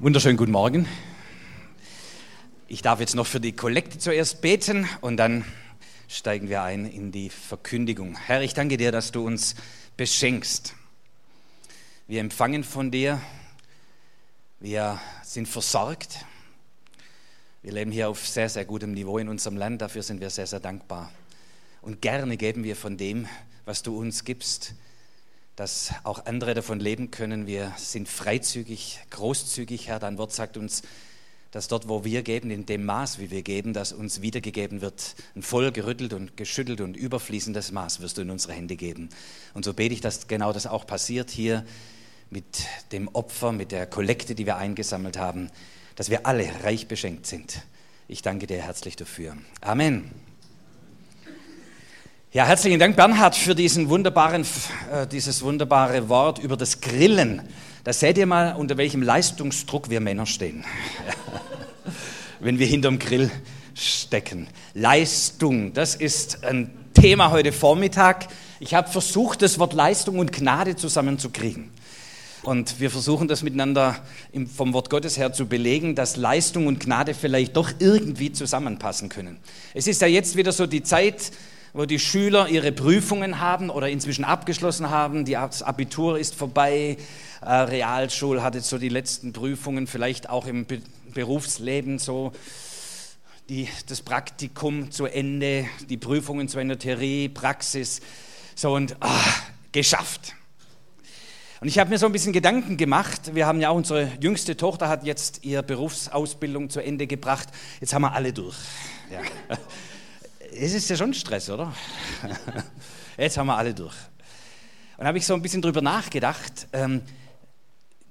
Wunderschönen guten Morgen. Ich darf jetzt noch für die Kollekte zuerst beten und dann steigen wir ein in die Verkündigung. Herr, ich danke dir, dass du uns beschenkst. Wir empfangen von dir, wir sind versorgt. Wir leben hier auf sehr, sehr gutem Niveau in unserem Land, dafür sind wir sehr, sehr dankbar. Und gerne geben wir von dem, was du uns gibst dass auch andere davon leben können. Wir sind freizügig, großzügig, Herr. Dein Wort sagt uns, dass dort, wo wir geben, in dem Maß, wie wir geben, dass uns wiedergegeben wird, ein voll gerüttelt und geschüttelt und überfließendes Maß wirst du in unsere Hände geben. Und so bete ich, dass genau das auch passiert hier mit dem Opfer, mit der Kollekte, die wir eingesammelt haben, dass wir alle reich beschenkt sind. Ich danke dir herzlich dafür. Amen. Ja, herzlichen Dank, Bernhard, für diesen wunderbaren, äh, dieses wunderbare Wort über das Grillen. Da seht ihr mal, unter welchem Leistungsdruck wir Männer stehen, wenn wir hinterm Grill stecken. Leistung, das ist ein Thema heute Vormittag. Ich habe versucht, das Wort Leistung und Gnade zusammenzukriegen. Und wir versuchen das miteinander vom Wort Gottes her zu belegen, dass Leistung und Gnade vielleicht doch irgendwie zusammenpassen können. Es ist ja jetzt wieder so die Zeit, wo die Schüler ihre Prüfungen haben oder inzwischen abgeschlossen haben. Das Abitur ist vorbei, äh, Realschule hat jetzt so die letzten Prüfungen, vielleicht auch im Berufsleben so die, das Praktikum zu Ende, die Prüfungen zu Ende, Theorie, Praxis, so und ach, geschafft. Und ich habe mir so ein bisschen Gedanken gemacht. Wir haben ja auch unsere jüngste Tochter hat jetzt ihre Berufsausbildung zu Ende gebracht. Jetzt haben wir alle durch. Ja es ist ja schon Stress, oder? Jetzt haben wir alle durch. Und habe ich so ein bisschen drüber nachgedacht, ähm,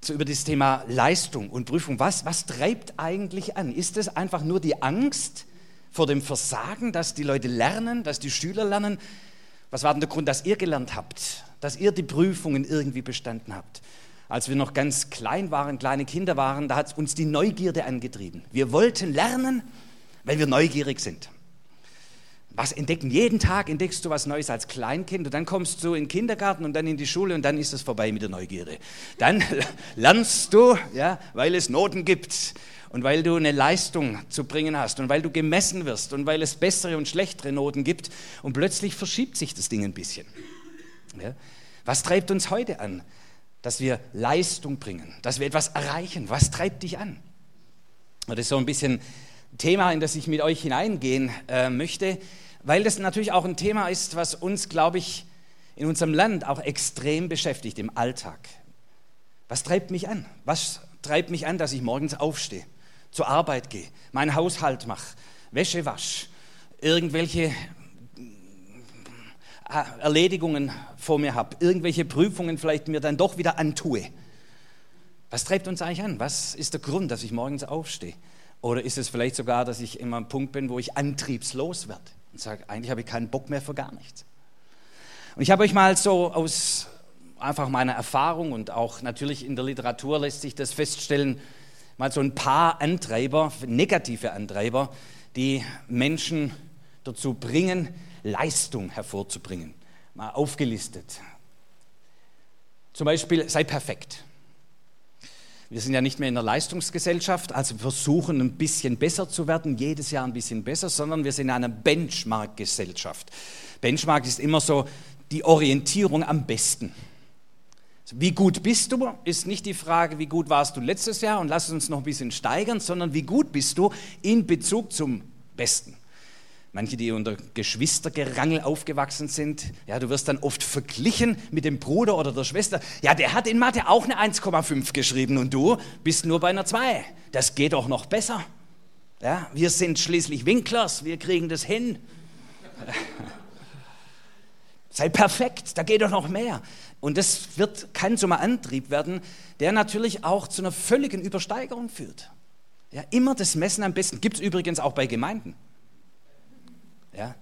so über das Thema Leistung und Prüfung. Was, was treibt eigentlich an? Ist es einfach nur die Angst vor dem Versagen, dass die Leute lernen, dass die Schüler lernen? Was war denn der Grund, dass ihr gelernt habt, dass ihr die Prüfungen irgendwie bestanden habt? Als wir noch ganz klein waren, kleine Kinder waren, da hat uns die Neugierde angetrieben. Wir wollten lernen, weil wir neugierig sind was entdecken. Jeden Tag entdeckst du was Neues als Kleinkind und dann kommst du in den Kindergarten und dann in die Schule und dann ist es vorbei mit der Neugierde. Dann lernst du, ja, weil es Noten gibt und weil du eine Leistung zu bringen hast und weil du gemessen wirst und weil es bessere und schlechtere Noten gibt und plötzlich verschiebt sich das Ding ein bisschen. Ja. Was treibt uns heute an? Dass wir Leistung bringen, dass wir etwas erreichen. Was treibt dich an? Das ist so ein bisschen Thema, in das ich mit euch hineingehen äh, möchte weil das natürlich auch ein Thema ist, was uns, glaube ich, in unserem Land auch extrem beschäftigt im Alltag. Was treibt mich an? Was treibt mich an, dass ich morgens aufstehe, zur Arbeit gehe, meinen Haushalt mache, Wäsche wasche, irgendwelche äh, Erledigungen vor mir habe, irgendwelche Prüfungen vielleicht mir dann doch wieder antue. Was treibt uns eigentlich an? Was ist der Grund, dass ich morgens aufstehe? Oder ist es vielleicht sogar, dass ich immer am Punkt bin, wo ich antriebslos werde? Und sage, eigentlich habe ich keinen Bock mehr für gar nichts. Und ich habe euch mal so aus einfach meiner Erfahrung und auch natürlich in der Literatur lässt sich das feststellen, mal so ein paar Antreiber, negative Antreiber, die Menschen dazu bringen, Leistung hervorzubringen. Mal aufgelistet. Zum Beispiel, sei perfekt. Wir sind ja nicht mehr in der Leistungsgesellschaft, also versuchen ein bisschen besser zu werden, jedes Jahr ein bisschen besser, sondern wir sind in einer Benchmark-Gesellschaft. Benchmark ist immer so die Orientierung am besten. Wie gut bist du, ist nicht die Frage, wie gut warst du letztes Jahr und lass uns noch ein bisschen steigern, sondern wie gut bist du in Bezug zum Besten. Manche, die unter Geschwistergerangel aufgewachsen sind, ja, du wirst dann oft verglichen mit dem Bruder oder der Schwester. Ja, der hat in Mathe auch eine 1,5 geschrieben und du bist nur bei einer 2. Das geht doch noch besser. Ja, wir sind schließlich Winklers, wir kriegen das hin. Sei perfekt, da geht doch noch mehr. Und das wird, kann so ein Antrieb werden, der natürlich auch zu einer völligen Übersteigerung führt. Ja, immer das Messen am besten. Gibt es übrigens auch bei Gemeinden. Ja?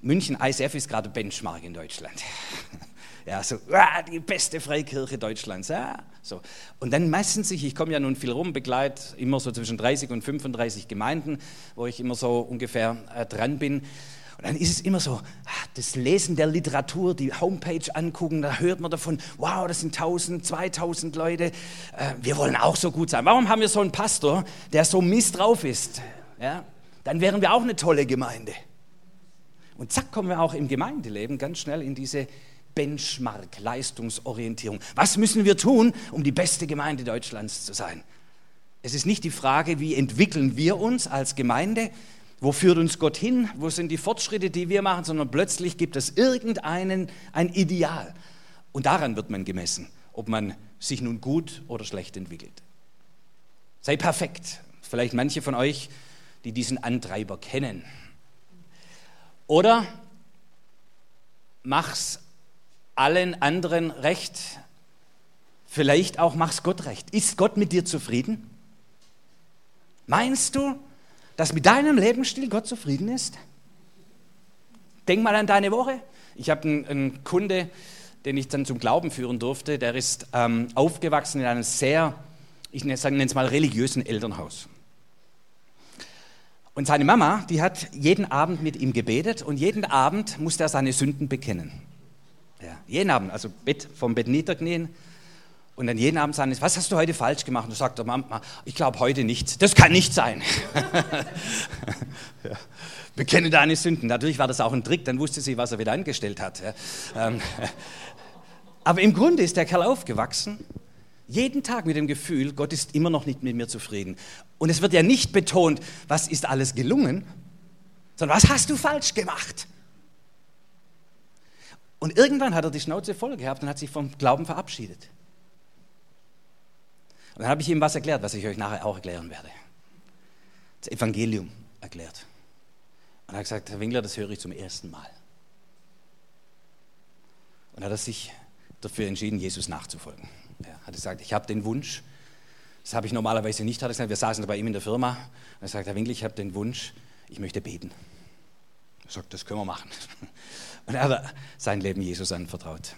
München ISF ist gerade Benchmark in Deutschland. Ja, so, ah, die beste Freikirche Deutschlands. Ja, so. Und dann messen sich, ich komme ja nun viel rum, begleite immer so zwischen 30 und 35 Gemeinden, wo ich immer so ungefähr äh, dran bin. Und dann ist es immer so, ah, das Lesen der Literatur, die Homepage angucken, da hört man davon, wow, das sind 1000, 2000 Leute, äh, wir wollen auch so gut sein. Warum haben wir so einen Pastor, der so mies drauf ist? Ja? Dann wären wir auch eine tolle Gemeinde. Und zack, kommen wir auch im Gemeindeleben ganz schnell in diese Benchmark, Leistungsorientierung. Was müssen wir tun, um die beste Gemeinde Deutschlands zu sein? Es ist nicht die Frage, wie entwickeln wir uns als Gemeinde, wo führt uns Gott hin, wo sind die Fortschritte, die wir machen, sondern plötzlich gibt es irgendeinen ein Ideal. Und daran wird man gemessen, ob man sich nun gut oder schlecht entwickelt. Sei perfekt. Vielleicht manche von euch, die diesen Antreiber kennen. Oder mach's allen anderen recht. Vielleicht auch mach's Gott recht. Ist Gott mit dir zufrieden? Meinst du, dass mit deinem Lebensstil Gott zufrieden ist? Denk mal an deine Woche. Ich habe einen, einen, Kunde, den ich dann zum Glauben führen durfte, der ist ähm, aufgewachsen in einem sehr, ich nenne es mal religiösen Elternhaus. Und seine Mama, die hat jeden Abend mit ihm gebetet und jeden Abend musste er seine Sünden bekennen. Ja, jeden Abend, also Bett, vom Bett niederknien und dann jeden Abend sagen, was hast du heute falsch gemacht? Und sagt er, Mama, ich glaube heute nichts. Das kann nicht sein. ja. Bekenne deine Sünden. Natürlich war das auch ein Trick, dann wusste sie, was er wieder angestellt hat. Ja. Ähm, aber im Grunde ist der Kerl aufgewachsen jeden Tag mit dem Gefühl, Gott ist immer noch nicht mit mir zufrieden. Und es wird ja nicht betont, was ist alles gelungen, sondern was hast du falsch gemacht? Und irgendwann hat er die Schnauze voll gehabt und hat sich vom Glauben verabschiedet. Und dann habe ich ihm was erklärt, was ich euch nachher auch erklären werde. Das Evangelium erklärt. Und er hat gesagt, Herr Winkler, das höre ich zum ersten Mal. Und hat er sich dafür entschieden, Jesus nachzufolgen. Er hat gesagt, ich habe den Wunsch, das habe ich normalerweise nicht, hat er gesagt, wir saßen bei ihm in der Firma, er sagt, Herr Winkel, ich habe den Wunsch, ich möchte beten. Er sagt, das können wir machen. Und er hat sein Leben Jesus anvertraut.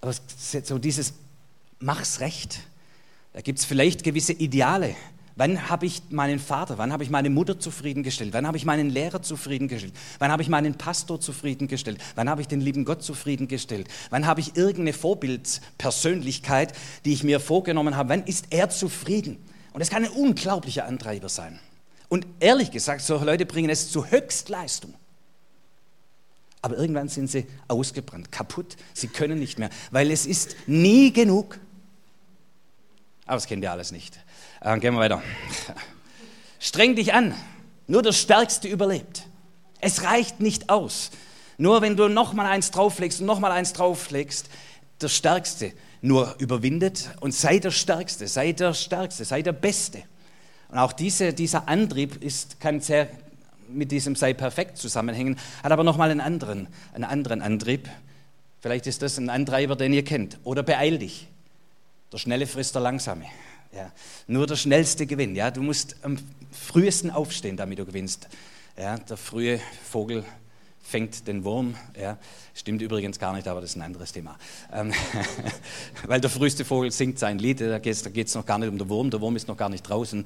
Aber so dieses, mach's recht, da gibt es vielleicht gewisse Ideale, Wann habe ich meinen Vater, wann habe ich meine Mutter zufriedengestellt? Wann habe ich meinen Lehrer zufriedengestellt? Wann habe ich meinen Pastor zufriedengestellt? Wann habe ich den lieben Gott zufriedengestellt? Wann habe ich irgendeine Vorbildspersönlichkeit, die ich mir vorgenommen habe? Wann ist er zufrieden? Und das kann ein unglaublicher Antreiber sein. Und ehrlich gesagt, solche Leute bringen es zu Höchstleistung. Aber irgendwann sind sie ausgebrannt, kaputt, sie können nicht mehr, weil es ist nie genug. Aber das kennt ihr alles nicht. Äh, gehen wir weiter. Streng dich an. Nur der Stärkste überlebt. Es reicht nicht aus. Nur wenn du noch mal eins drauflegst und noch mal eins drauflegst, der Stärkste nur überwindet und sei der Stärkste, sei der Stärkste, sei der Beste. Und auch diese, dieser Antrieb ist, kann sehr mit diesem sei perfekt zusammenhängen, hat aber noch mal einen anderen, einen anderen Antrieb. Vielleicht ist das ein Antreiber, den ihr kennt. Oder beeil dich. Der Schnelle frisst der Langsame. Ja. Nur der Schnellste gewinnt. Ja. Du musst am frühesten aufstehen, damit du gewinnst. Ja. Der frühe Vogel fängt den Wurm. Ja. Stimmt übrigens gar nicht, aber das ist ein anderes Thema. Ähm, weil der früheste Vogel singt sein Lied, da geht es noch gar nicht um den Wurm, der Wurm ist noch gar nicht draußen.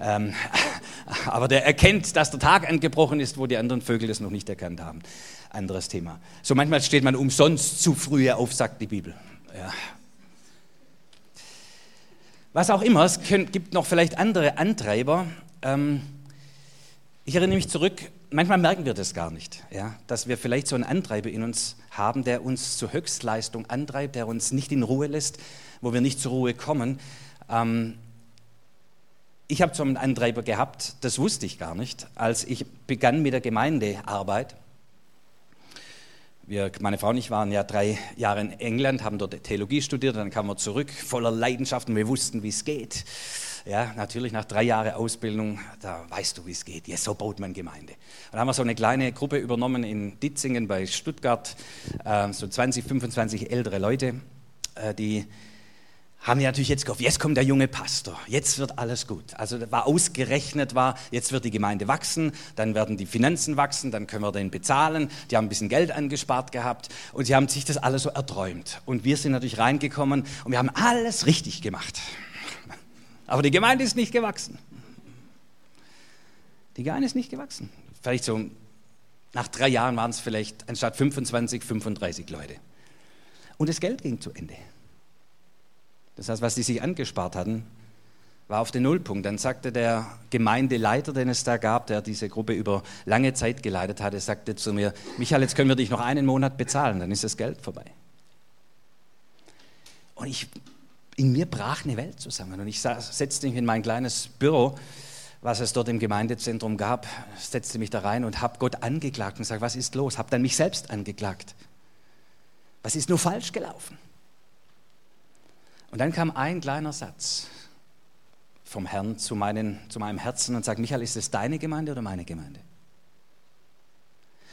Ähm, aber der erkennt, dass der Tag angebrochen ist, wo die anderen Vögel das noch nicht erkannt haben. Anderes Thema. So manchmal steht man umsonst zu früh auf, sagt die Bibel. Ja, was auch immer, es gibt noch vielleicht andere Antreiber. Ähm, ich erinnere mich zurück, manchmal merken wir das gar nicht, ja, dass wir vielleicht so einen Antreiber in uns haben, der uns zur Höchstleistung antreibt, der uns nicht in Ruhe lässt, wo wir nicht zur Ruhe kommen. Ähm, ich habe so einen Antreiber gehabt, das wusste ich gar nicht, als ich begann mit der Gemeindearbeit. Wir, meine Frau und ich waren ja drei Jahre in England, haben dort Theologie studiert, dann kamen wir zurück voller Leidenschaft und wir wussten, wie es geht. Ja, natürlich nach drei Jahren Ausbildung, da weißt du, wie es geht. Ja, so baut man Gemeinde. Und dann haben wir so eine kleine Gruppe übernommen in Ditzingen bei Stuttgart, äh, so 20, 25 ältere Leute, äh, die haben wir natürlich jetzt gehofft, jetzt kommt der junge Pastor, jetzt wird alles gut. Also war ausgerechnet war, jetzt wird die Gemeinde wachsen, dann werden die Finanzen wachsen, dann können wir den bezahlen. Die haben ein bisschen Geld angespart gehabt und sie haben sich das alles so erträumt. Und wir sind natürlich reingekommen und wir haben alles richtig gemacht. Aber die Gemeinde ist nicht gewachsen. Die Gemeinde ist nicht gewachsen. Vielleicht so Nach drei Jahren waren es vielleicht anstatt 25, 35 Leute. Und das Geld ging zu Ende. Das heißt, was sie sich angespart hatten, war auf den Nullpunkt. Dann sagte der Gemeindeleiter, den es da gab, der diese Gruppe über lange Zeit geleitet hatte, sagte zu mir, Michael, jetzt können wir dich noch einen Monat bezahlen, dann ist das Geld vorbei. Und ich, in mir brach eine Welt zusammen. Und ich setzte mich in mein kleines Büro, was es dort im Gemeindezentrum gab, setzte mich da rein und habe Gott angeklagt und gesagt, was ist los? Habe dann mich selbst angeklagt. Was ist nur falsch gelaufen? Und dann kam ein kleiner Satz vom Herrn zu, meinen, zu meinem Herzen und sagt, Michael, ist es deine Gemeinde oder meine Gemeinde?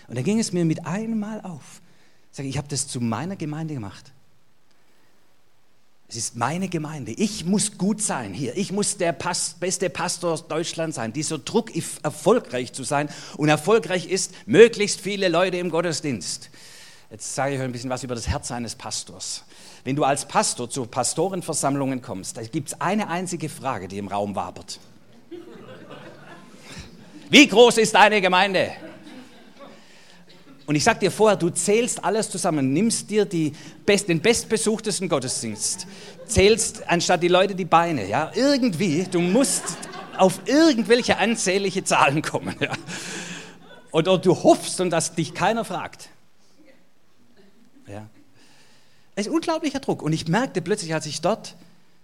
Und dann ging es mir mit einem Mal auf. Ich sage, ich habe das zu meiner Gemeinde gemacht. Es ist meine Gemeinde. Ich muss gut sein hier. Ich muss der Past beste Pastor Deutschlands sein. Dieser Druck, erfolgreich zu sein. Und erfolgreich ist, möglichst viele Leute im Gottesdienst. Jetzt sage ich euch ein bisschen was über das Herz eines Pastors. Wenn du als Pastor zu Pastorenversammlungen kommst, da gibt es eine einzige Frage, die im Raum wabert. Wie groß ist deine Gemeinde? Und ich sage dir vorher, du zählst alles zusammen, nimmst dir best, den bestbesuchtesten Gottesdienst, zählst anstatt die Leute die Beine. Ja? Irgendwie, du musst auf irgendwelche anzählige Zahlen kommen. Ja? Oder du hoffst und dass dich keiner fragt. Ja? Es ist unglaublicher Druck. Und ich merkte plötzlich, als ich dort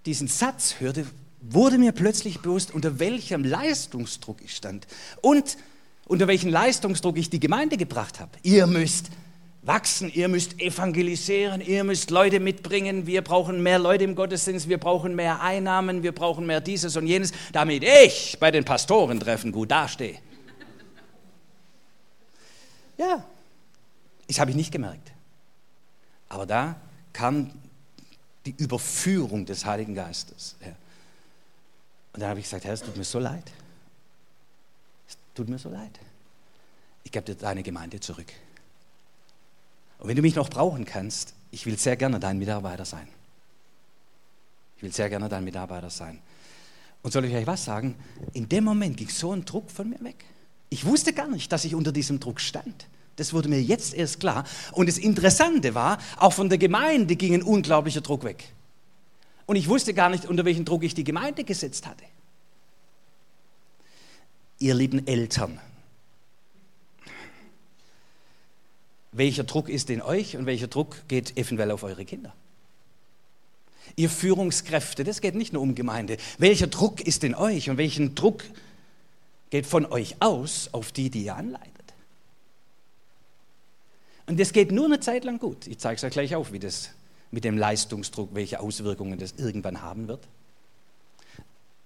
diesen Satz hörte, wurde mir plötzlich bewusst, unter welchem Leistungsdruck ich stand und unter welchem Leistungsdruck ich die Gemeinde gebracht habe. Ihr müsst wachsen, ihr müsst evangelisieren, ihr müsst Leute mitbringen, wir brauchen mehr Leute im Gottesdienst, wir brauchen mehr Einnahmen, wir brauchen mehr dieses und jenes, damit ich bei den Pastorentreffen gut dastehe. Ja, das habe ich nicht gemerkt. Aber da kam die Überführung des Heiligen Geistes. Ja. Und dann habe ich gesagt, Herr, es tut mir so leid. Es tut mir so leid. Ich gebe dir deine Gemeinde zurück. Und wenn du mich noch brauchen kannst, ich will sehr gerne dein Mitarbeiter sein. Ich will sehr gerne dein Mitarbeiter sein. Und soll ich euch was sagen? In dem Moment ging so ein Druck von mir weg. Ich wusste gar nicht, dass ich unter diesem Druck stand. Das wurde mir jetzt erst klar. Und das Interessante war, auch von der Gemeinde ging ein unglaublicher Druck weg. Und ich wusste gar nicht, unter welchen Druck ich die Gemeinde gesetzt hatte. Ihr lieben Eltern, welcher Druck ist in euch und welcher Druck geht eventuell auf eure Kinder? Ihr Führungskräfte, das geht nicht nur um Gemeinde. Welcher Druck ist in euch und welchen Druck geht von euch aus auf die, die ihr anleitet? Und das geht nur eine Zeit lang gut. Ich zeige es euch gleich auf, wie das mit dem Leistungsdruck, welche Auswirkungen das irgendwann haben wird.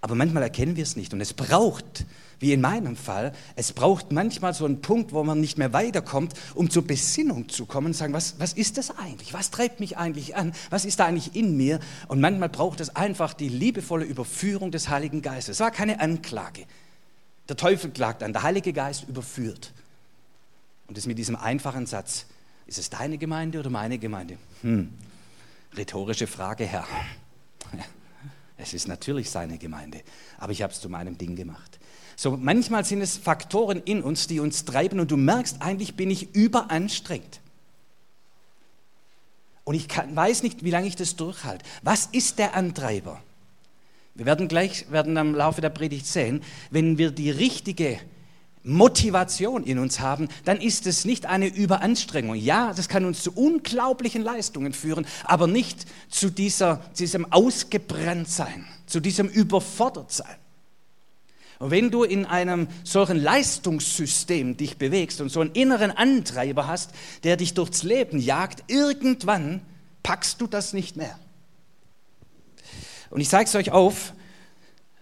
Aber manchmal erkennen wir es nicht. Und es braucht, wie in meinem Fall, es braucht manchmal so einen Punkt, wo man nicht mehr weiterkommt, um zur Besinnung zu kommen und sagen, was, was ist das eigentlich? Was treibt mich eigentlich an? Was ist da eigentlich in mir? Und manchmal braucht es einfach die liebevolle Überführung des Heiligen Geistes. Es war keine Anklage. Der Teufel klagt an, der Heilige Geist überführt. Und es mit diesem einfachen Satz, ist es deine Gemeinde oder meine Gemeinde? Hm, rhetorische Frage, Herr. Es ist natürlich seine Gemeinde, aber ich habe es zu meinem Ding gemacht. So manchmal sind es Faktoren in uns, die uns treiben und du merkst, eigentlich bin ich überanstrengt. Und ich kann, weiß nicht, wie lange ich das durchhalte. Was ist der Antreiber? Wir werden gleich werden am Laufe der Predigt sehen, wenn wir die richtige Motivation in uns haben, dann ist es nicht eine Überanstrengung. Ja, das kann uns zu unglaublichen Leistungen führen, aber nicht zu dieser, diesem Ausgebranntsein, zu diesem Überfordertsein. Und wenn du in einem solchen Leistungssystem dich bewegst und so einen inneren Antreiber hast, der dich durchs Leben jagt, irgendwann packst du das nicht mehr. Und ich zeige es euch auf,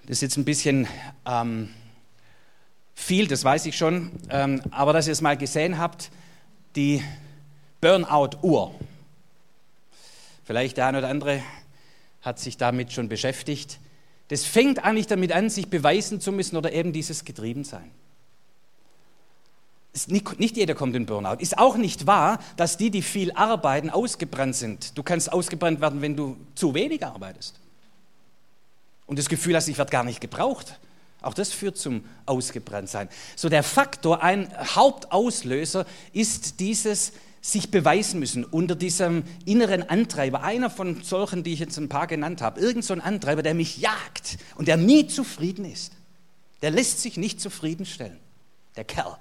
das ist jetzt ein bisschen... Ähm, viel, das weiß ich schon, ähm, aber dass ihr es mal gesehen habt, die Burnout-Uhr. Vielleicht der eine oder andere hat sich damit schon beschäftigt. Das fängt eigentlich damit an, sich beweisen zu müssen oder eben dieses Getriebensein. Nicht, nicht jeder kommt in Burnout. Ist auch nicht wahr, dass die, die viel arbeiten, ausgebrannt sind. Du kannst ausgebrannt werden, wenn du zu wenig arbeitest. Und das Gefühl hast, ich werde gar nicht gebraucht Auch das führt zum Ausgebranntsein. So der Faktor, ein Hauptauslöser ist dieses sich beweisen müssen unter diesem inneren Antreiber. Einer von solchen, die ich jetzt ein paar genannt habe. Irgend so ein Antreiber, der mich jagt und der nie zufrieden ist. Der lässt sich nicht zufriedenstellen. Der Kerl.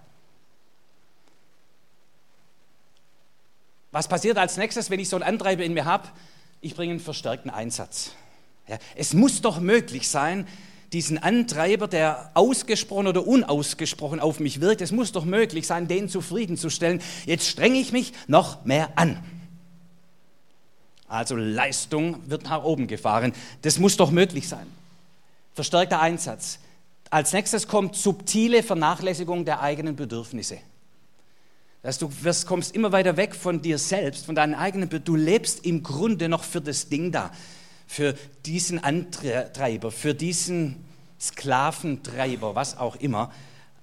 Was passiert als nächstes, wenn ich so einen Antreiber in mir habe? Ich bringe einen verstärkten Einsatz. Ja, es muss doch möglich sein, diesen Antreiber, der ausgesprochen oder unausgesprochen auf mich wirkt, es muss doch möglich sein, den zufriedenzustellen. Jetzt strenge ich mich noch mehr an. Also Leistung wird nach oben gefahren. Das muss doch möglich sein. Verstärkter Einsatz. Als nächstes kommt subtile Vernachlässigung der eigenen Bedürfnisse. Dass du wirst, kommst immer weiter weg von dir selbst, von deinen eigenen Bedürfnissen. Du lebst im Grunde noch für das Ding da für diesen Antreiber, für diesen Sklaventreiber, was auch immer.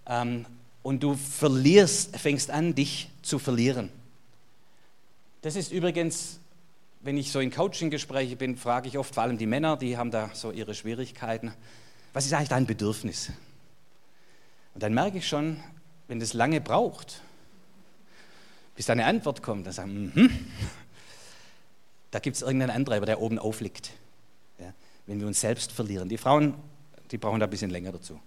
Ähm, und du verlierst, fängst an, dich zu verlieren. Das ist übrigens, wenn ich so in Coaching-Gespräche bin, frage ich oft, vor allem die Männer, die haben da so ihre Schwierigkeiten, was ist eigentlich dein Bedürfnis? Und dann merke ich schon, wenn das lange braucht, bis da eine Antwort kommt, dann sagen, mhm, da gibt es irgendeinen Antreiber, der oben aufliegt. Ja, wenn wir uns selbst verlieren. Die Frauen, die brauchen da ein bisschen länger dazu.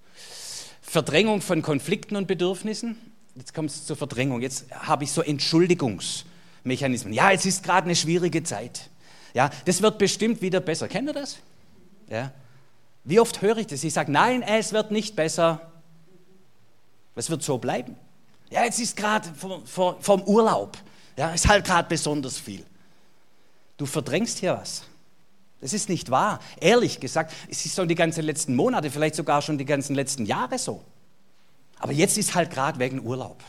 Verdrängung von Konflikten und Bedürfnissen. Jetzt kommt es zur Verdrängung. Jetzt habe ich so Entschuldigungsmechanismen. Ja, es ist gerade eine schwierige Zeit. Ja, das wird bestimmt wieder besser. Kennt ihr das? Ja. Wie oft höre ich das? Ich sage, nein, es wird nicht besser. Es wird so bleiben. Ja, jetzt ist gerade vom Urlaub. Ja, ist halt gerade besonders viel. Du verdrängst hier was. Das ist nicht wahr. Ehrlich gesagt, es ist so die ganzen letzten Monate, vielleicht sogar schon die ganzen letzten Jahre so. Aber jetzt ist halt gerade wegen Urlaub.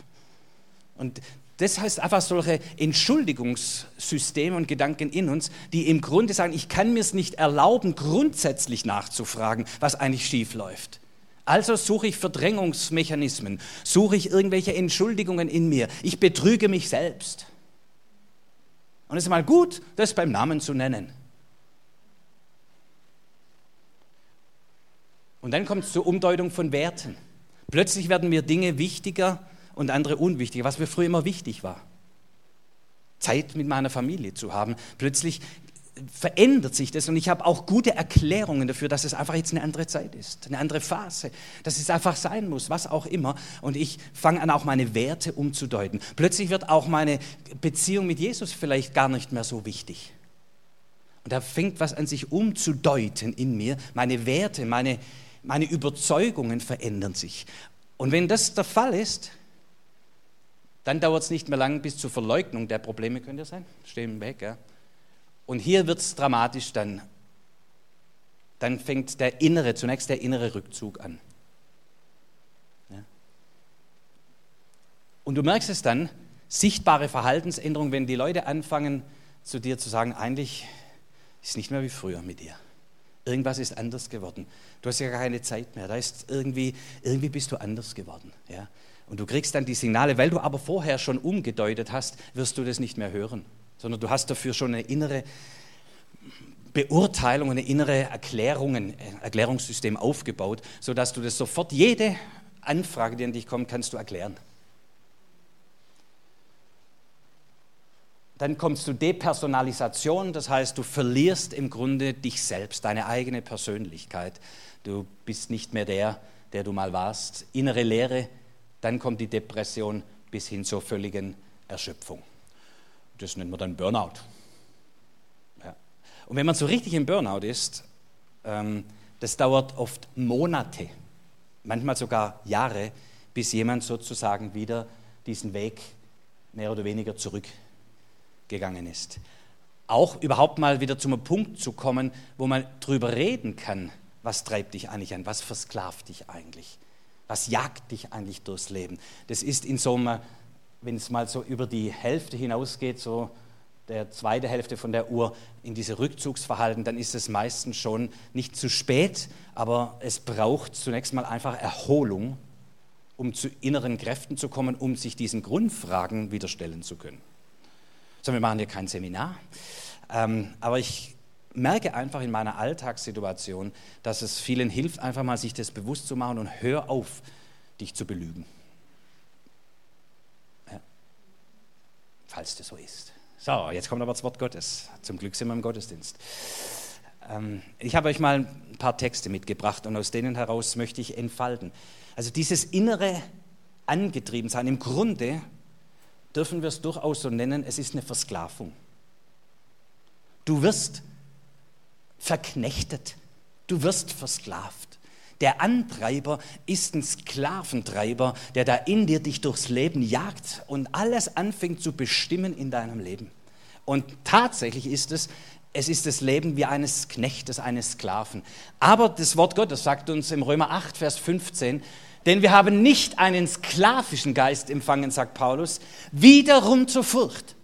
Und das heißt einfach solche Entschuldigungssysteme und Gedanken in uns, die im Grunde sagen, ich kann mir es nicht erlauben, grundsätzlich nachzufragen, was eigentlich schief läuft. Also suche ich Verdrängungsmechanismen, suche ich irgendwelche Entschuldigungen in mir. Ich betrüge mich selbst. Und es ist mal gut, das beim Namen zu nennen. Und dann kommt es zur Umdeutung von Werten. Plötzlich werden mir Dinge wichtiger und andere unwichtiger, was mir früher immer wichtig war. Zeit mit meiner Familie zu haben. Plötzlich verändert sich das und ich habe auch gute Erklärungen dafür, dass es einfach jetzt eine andere Zeit ist, eine andere Phase, dass es einfach sein muss, was auch immer. Und ich fange an, auch meine Werte umzudeuten. Plötzlich wird auch meine Beziehung mit Jesus vielleicht gar nicht mehr so wichtig. Und da fängt was an sich umzudeuten in mir. Meine Werte, meine, meine Überzeugungen verändern sich. Und wenn das der Fall ist, dann dauert es nicht mehr lang bis zur Verleugnung der Probleme, könnte ja sein, stehen weg, ja und hier wird es dramatisch dann. Dann fängt der innere, zunächst der innere Rückzug an. Ja. Und du merkst es dann, sichtbare Verhaltensänderung, wenn die Leute anfangen zu dir zu sagen, eigentlich ist es nicht mehr wie früher mit dir. Irgendwas ist anders geworden. Du hast ja gar keine Zeit mehr. Da ist irgendwie, irgendwie bist du anders geworden. Ja? Und du kriegst dann die Signale, weil du aber vorher schon umgedeutet hast, wirst du das nicht mehr hören sondern du hast dafür schon eine innere Beurteilung, eine innere Erklärung, ein Erklärungssystem aufgebaut, sodass du das sofort, jede Anfrage, die an dich kommt, kannst du erklären. Dann kommst du Depersonalisation, das heißt, du verlierst im Grunde dich selbst, deine eigene Persönlichkeit. Du bist nicht mehr der, der du mal warst. Innere Leere, dann kommt die Depression bis hin zur völligen Erschöpfung. Das nennt man dann Burnout. Ja. Und wenn man so richtig im Burnout ist, ähm, das dauert oft Monate, manchmal sogar Jahre, bis jemand sozusagen wieder diesen Weg mehr oder weniger zurückgegangen ist. Auch überhaupt mal wieder zum Punkt zu kommen, wo man drüber reden kann, was treibt dich eigentlich an, was versklavt dich eigentlich, was jagt dich eigentlich durchs Leben. Das ist in so einem wenn es mal so über die Hälfte hinausgeht, so der zweite Hälfte von der Uhr in diese Rückzugsverhalten, dann ist es meistens schon nicht zu spät, aber es braucht zunächst mal einfach Erholung, um zu inneren Kräften zu kommen, um sich diesen Grundfragen wieder stellen zu können. So, wir machen hier kein Seminar, ähm, aber ich merke einfach in meiner Alltagssituation, dass es vielen hilft, einfach mal sich das bewusst zu machen und hör auf, dich zu belügen. Falls das so ist. So, jetzt kommt aber das Wort Gottes. Zum Glück sind wir im Gottesdienst. Ähm, ich habe euch mal ein paar Texte mitgebracht und aus denen heraus möchte ich entfalten. Also dieses innere Angetriebensein, im Grunde dürfen wir es durchaus so nennen, es ist eine Versklavung. Du wirst verknechtet. Du wirst versklavt. Der Antreiber ist ein Sklaventreiber, der da in dir dich durchs Leben jagt und alles anfängt zu bestimmen in deinem Leben. Und tatsächlich ist es, es ist das Leben wie eines Knechtes, eines Sklaven. Aber das Wort Gottes sagt uns im Römer 8, Vers 15, denn wir haben nicht einen sklavischen Geist empfangen, sagt Paulus, wiederum zur Furcht.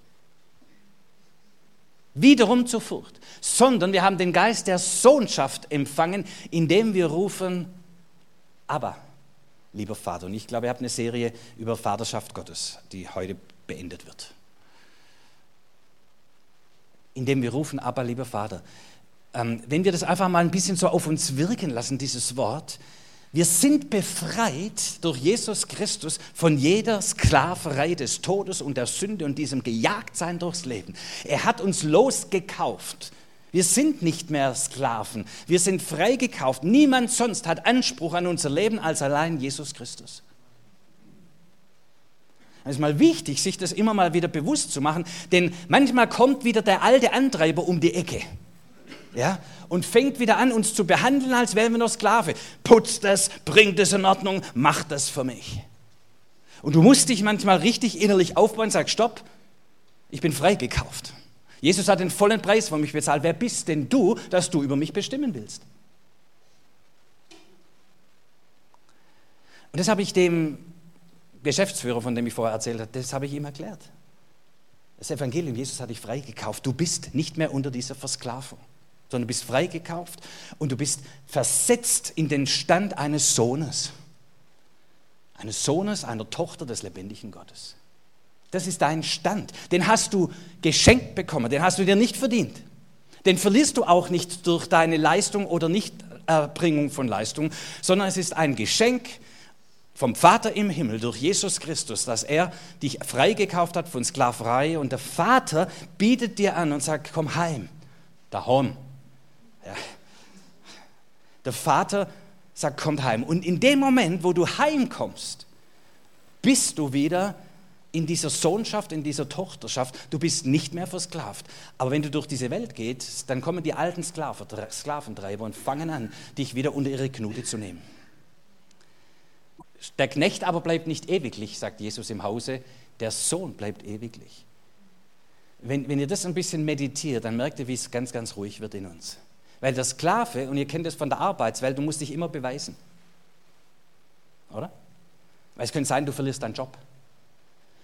Wiederum zur Furcht sondern wir haben den Geist der Sohnschaft empfangen, indem wir rufen, aber, lieber Vater. Und ich glaube, ihr habt eine Serie über Vaterschaft Gottes, die heute beendet wird. Indem wir rufen, aber, lieber Vater. Ähm, wenn wir das einfach mal ein bisschen so auf uns wirken lassen, dieses Wort, wir sind befreit durch Jesus Christus von jeder Sklaverei des Todes und der Sünde und diesem Gejagtsein durchs Leben. Er hat uns losgekauft wir sind nicht mehr Sklaven. Wir sind freigekauft. Niemand sonst hat Anspruch an unser Leben als allein Jesus Christus. Es ist mal wichtig, sich das immer mal wieder bewusst zu machen, denn manchmal kommt wieder der alte Antreiber um die Ecke. Ja, und fängt wieder an, uns zu behandeln, als wären wir noch Sklave. Putzt das, bringt es in Ordnung, macht das für mich. Und du musst dich manchmal richtig innerlich aufbauen und sagen, stopp, ich bin freigekauft. Jesus hat den vollen Preis für mich bezahlt. Wer bist denn du, dass du über mich bestimmen willst? Und das habe ich dem Geschäftsführer, von dem ich vorher erzählt habe, das habe ich ihm erklärt. Das Evangelium, Jesus hat dich freigekauft. Du bist nicht mehr unter dieser Versklavung, sondern du bist freigekauft und du bist versetzt in den Stand eines Sohnes. Eines Sohnes, einer Tochter des lebendigen Gottes. Das ist dein Stand. Den hast du geschenkt bekommen, den hast du dir nicht verdient. Den verlierst du auch nicht durch deine Leistung oder Nichterbringung von Leistung, sondern es ist ein Geschenk vom Vater im Himmel durch Jesus Christus, dass er dich freigekauft hat von Sklaverei und der Vater bietet dir an und sagt, komm heim, daheim. Ja. Der Vater sagt, komm heim. Und in dem Moment, wo du heimkommst, bist du wieder in dieser Sohnschaft, in dieser Tochterschaft, du bist nicht mehr versklavt. Aber wenn du durch diese Welt gehst, dann kommen die alten Sklaventreiber und fangen an, dich wieder unter ihre Knute zu nehmen. Der Knecht aber bleibt nicht ewiglich, sagt Jesus im Hause, der Sohn bleibt ewiglich. Wenn, wenn ihr das ein bisschen meditiert, dann merkt ihr, wie es ganz, ganz ruhig wird in uns. Weil der Sklave, und ihr kennt das von der Arbeitswelt, du musst dich immer beweisen. Oder? Weil es könnte sein, du verlierst deinen Job.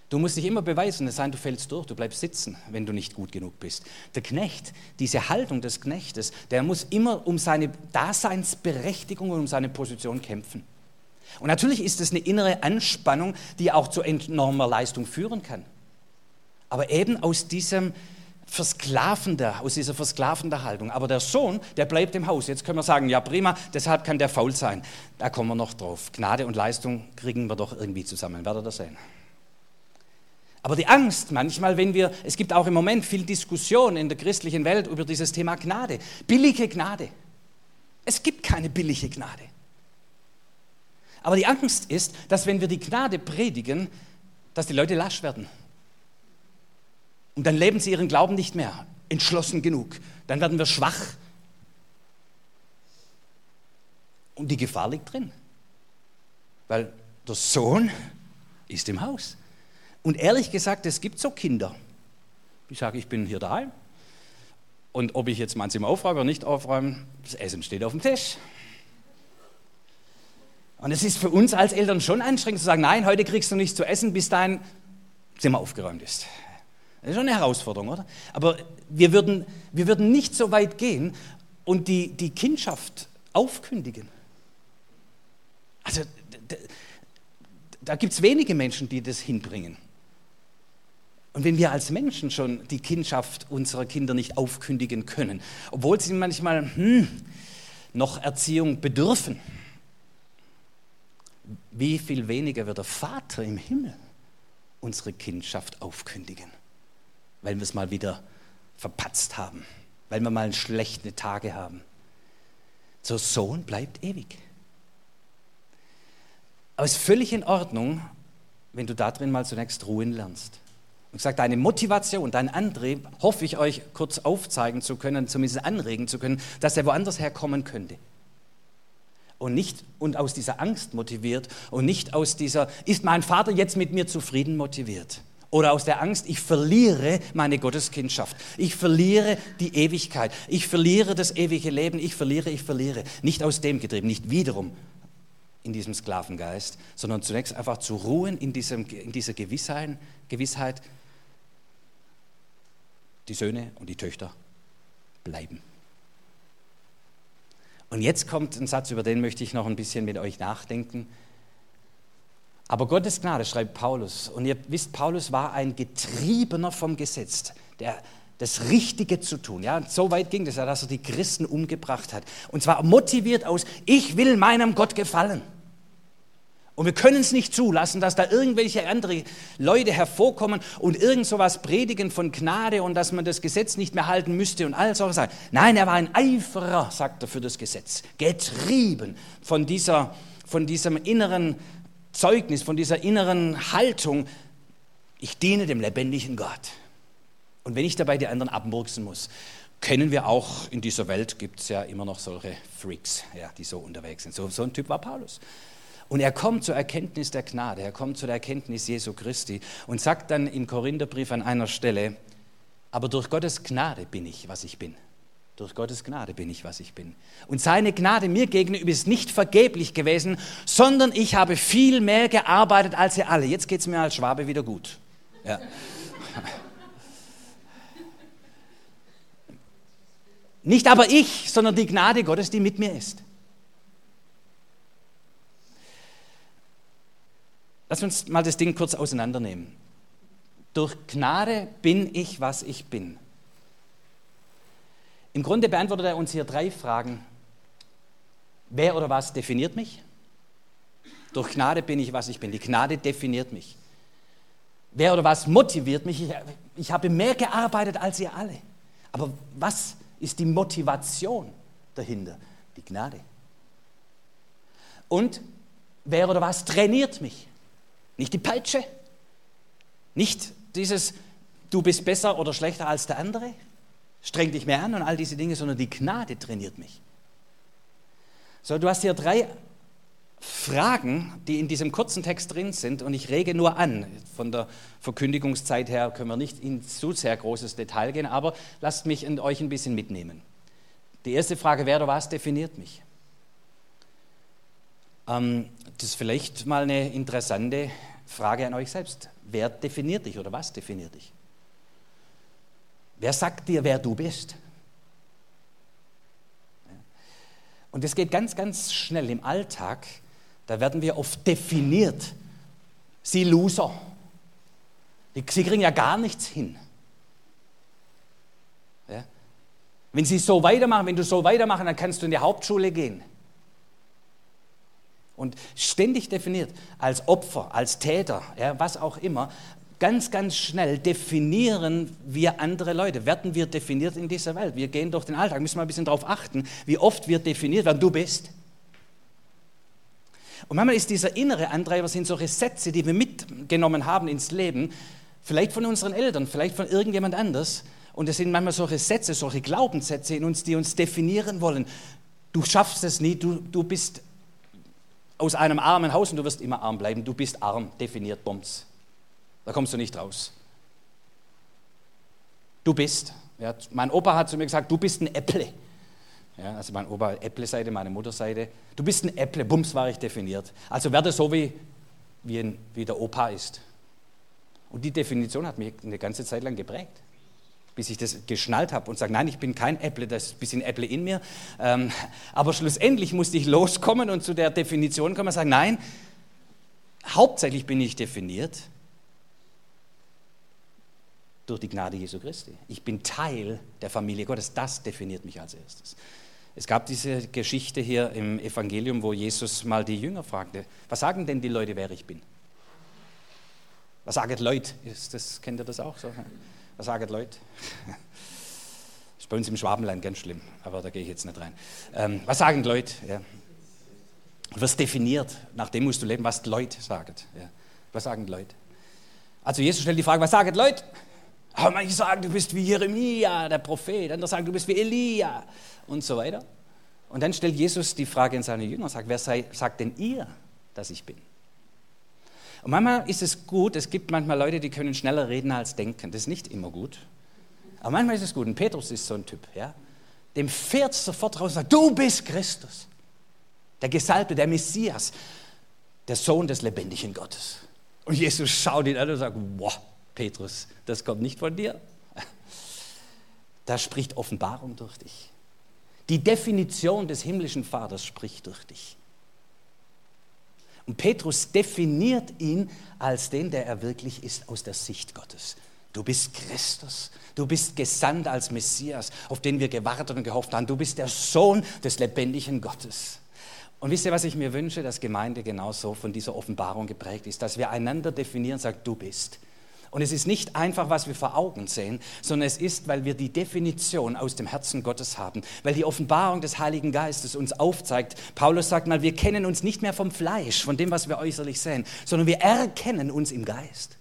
Du musst dich immer beweisen, es sei denn, du fällst durch, du bleibst sitzen, wenn du nicht gut genug bist. Der Knecht, diese Haltung des Knechtes, der muss immer um seine Daseinsberechtigung und um seine Position kämpfen. Und natürlich ist es eine innere Anspannung, die auch zu enormer Leistung führen kann. Aber eben aus diesem versklavender, aus dieser versklavender Haltung. Aber der Sohn, der bleibt im Haus. Jetzt können wir sagen, ja prima, deshalb kann der faul sein. Da kommen wir noch drauf. Gnade und Leistung kriegen wir doch irgendwie zusammen. Werdet ihr das sehen? Aber die Angst manchmal, wenn wir, es gibt auch im Moment viel Diskussion in der christlichen Welt über dieses Thema Gnade, billige Gnade. Es gibt keine billige Gnade. Aber die Angst ist, dass wenn wir die Gnade predigen, dass die Leute lasch werden. Und dann leben sie ihren Glauben nicht mehr entschlossen genug. Dann werden wir schwach. Und die Gefahr liegt drin. Weil der Sohn ist im Haus. Und ehrlich gesagt, es gibt so Kinder, die sagen, ich bin hier daheim. Und ob ich jetzt mein Zimmer aufräume oder nicht aufräume, das Essen steht auf dem Tisch. Und es ist für uns als Eltern schon anstrengend zu sagen, nein, heute kriegst du nichts zu essen, bis dein Zimmer aufgeräumt ist. Das ist schon eine Herausforderung, oder? Aber wir würden, wir würden nicht so weit gehen und die, die Kindschaft aufkündigen. Also da gibt es wenige Menschen, die das hinbringen. Und wenn wir als Menschen schon die Kindschaft unserer Kinder nicht aufkündigen können, obwohl sie manchmal hm, noch Erziehung bedürfen, wie viel weniger wird der Vater im Himmel unsere Kindschaft aufkündigen, weil wir es mal wieder verpatzt haben, weil wir mal schlechte Tage haben. So Sohn bleibt ewig. Aber es ist völlig in Ordnung, wenn du darin mal zunächst ruhen lernst. Und gesagt, deine Motivation, dein Antrieb, hoffe ich euch kurz aufzeigen zu können, zumindest anregen zu können, dass er woanders herkommen könnte. Und nicht und aus dieser Angst motiviert und nicht aus dieser, ist mein Vater jetzt mit mir zufrieden motiviert? Oder aus der Angst, ich verliere meine Gotteskindschaft. Ich verliere die Ewigkeit. Ich verliere das ewige Leben. Ich verliere, ich verliere. Nicht aus dem getrieben, nicht wiederum in diesem Sklavengeist, sondern zunächst einfach zu ruhen in, diesem, in dieser Gewissheit, Gewissheit, die Söhne und die Töchter bleiben. Und jetzt kommt ein Satz, über den möchte ich noch ein bisschen mit euch nachdenken. Aber Gottes Gnade, schreibt Paulus. Und ihr wisst, Paulus war ein Getriebener vom Gesetz, der das Richtige zu tun. Ja, so weit ging ja, dass er die Christen umgebracht hat. Und zwar motiviert aus, ich will meinem Gott gefallen. Und wir können es nicht zulassen, dass da irgendwelche andere Leute hervorkommen und irgend sowas predigen von Gnade und dass man das Gesetz nicht mehr halten müsste und all solche Sachen. Nein, er war ein Eiferer, sagt er, für das Gesetz. Getrieben von, dieser, von diesem inneren Zeugnis, von dieser inneren Haltung, ich diene dem lebendigen Gott. Und wenn ich dabei die anderen abmurksen muss, kennen wir auch in dieser Welt, gibt es ja immer noch solche Freaks, ja, die so unterwegs sind. So, so ein Typ war Paulus. Und er kommt zur Erkenntnis der Gnade, er kommt zur Erkenntnis Jesu Christi und sagt dann im Korintherbrief an einer Stelle, aber durch Gottes Gnade bin ich, was ich bin. Durch Gottes Gnade bin ich, was ich bin. Und seine Gnade mir gegenüber ist nicht vergeblich gewesen, sondern ich habe viel mehr gearbeitet als ihr alle. Jetzt geht es mir als Schwabe wieder gut. Ja. Nicht aber ich, sondern die Gnade Gottes, die mit mir ist. Lass uns mal das Ding kurz auseinandernehmen. Durch Gnade bin ich, was ich bin. Im Grunde beantwortet er uns hier drei Fragen. Wer oder was definiert mich? Durch Gnade bin ich, was ich bin. Die Gnade definiert mich. Wer oder was motiviert mich? Ich, ich habe mehr gearbeitet als ihr alle. Aber was ist die Motivation dahinter? Die Gnade. Und wer oder was trainiert mich? Nicht die Peitsche, nicht dieses, du bist besser oder schlechter als der andere, streng dich mehr an und all diese Dinge, sondern die Gnade trainiert mich. So, du hast hier drei Fragen, die in diesem kurzen Text drin sind und ich rege nur an. Von der Verkündigungszeit her können wir nicht in zu sehr großes Detail gehen, aber lasst mich und euch ein bisschen mitnehmen. Die erste Frage, wer oder was definiert mich? Ähm, das ist vielleicht mal eine interessante Frage an euch selbst. Wer definiert dich oder was definiert dich? Wer sagt dir, wer du bist? Und das geht ganz, ganz schnell im Alltag. Da werden wir oft definiert. Sie Loser. Sie kriegen ja gar nichts hin. Ja? Wenn sie so weitermachen, wenn du so weitermachen, dann kannst du in die Hauptschule gehen und ständig definiert als Opfer, als Täter, ja, was auch immer, ganz, ganz schnell definieren wir andere Leute, werden wir definiert in dieser Welt. Wir gehen durch den Alltag, müssen wir ein bisschen darauf achten, wie oft wir definiert werden, du bist. Und manchmal ist dieser innere Antreiber, sind solche Sätze, die wir mitgenommen haben ins Leben, vielleicht von unseren Eltern, vielleicht von irgendjemand anders. Und es sind manchmal solche Sätze, solche Glaubenssätze in uns, die uns definieren wollen. Du schaffst es nie, du, du bist aus einem armen Haus und du wirst immer arm bleiben. Du bist arm, definiert Bombs. Da kommst du nicht raus. Du bist. Ja, mein Opa hat zu mir gesagt, du bist ein Äpple. Ja, also mein Opa Äpple-Seite, meine Mutterseite. Du bist ein Äpple, Bums war ich definiert. Also werde so wie, wie, ein, wie der Opa ist. Und die Definition hat mich eine ganze Zeit lang geprägt bis ich das geschnallt habe und sage, nein, ich bin kein Apple, das ist ein bisschen Apple in mir. Ähm, aber schlussendlich musste ich loskommen und zu der Definition kommen und sagen, nein, hauptsächlich bin ich definiert Durch die Gnade Jesu Christi. Ich bin Teil der Familie Gottes. Das definiert mich als erstes. Es gab diese Geschichte hier im Evangelium, wo Jesus mal die Jünger fragte, was sagen denn die Leute, wer ich bin? Was sagen Leute? Das, kennt ihr das auch so? Was sagen Leute? Das ist bei uns im Schwabenland ganz schlimm, aber da gehe ich jetzt nicht rein. Ähm, was sagen Leute? Ja. Wirst definiert, nach dem musst du leben, was Leute sagen. Ja. Was sagen Leute? Also Jesus stellt die Frage, was sagen Leute? Aber manche sagen, du bist wie Jeremia, der Prophet. Andere sagen, du bist wie Elia und so weiter. Und dann stellt Jesus die Frage in seine Jünger und sagt, wer sei, sagt denn ihr, dass ich bin? Und manchmal ist es gut, es gibt manchmal Leute, die können schneller reden als denken. Das ist nicht immer gut. Aber manchmal ist es gut. Und Petrus ist so ein Typ, ja. Dem fährt sofort raus und sagt, du bist Christus. Der Gesalbte, der Messias, der Sohn des lebendigen Gottes. Und Jesus schaut ihn an und sagt, boah, Petrus, das kommt nicht von dir. Da spricht Offenbarung durch dich. Die Definition des himmlischen Vaters spricht durch dich. Und Petrus definiert ihn als den, der er wirklich ist aus der Sicht Gottes. Du bist Christus. Du bist gesandt als Messias, auf den wir gewartet und gehofft haben. Du bist der Sohn des lebendigen Gottes. Und wisst ihr, was ich mir wünsche, dass Gemeinde genauso von dieser Offenbarung geprägt ist, dass wir einander definieren, sagt, du bist. Und es ist nicht einfach, was wir vor Augen sehen, sondern es ist, weil wir die Definition aus dem Herzen Gottes haben, weil die Offenbarung des Heiligen Geistes uns aufzeigt. Paulus sagt mal, wir kennen uns nicht mehr vom Fleisch, von dem, was wir äußerlich sehen, sondern wir erkennen uns im Geist.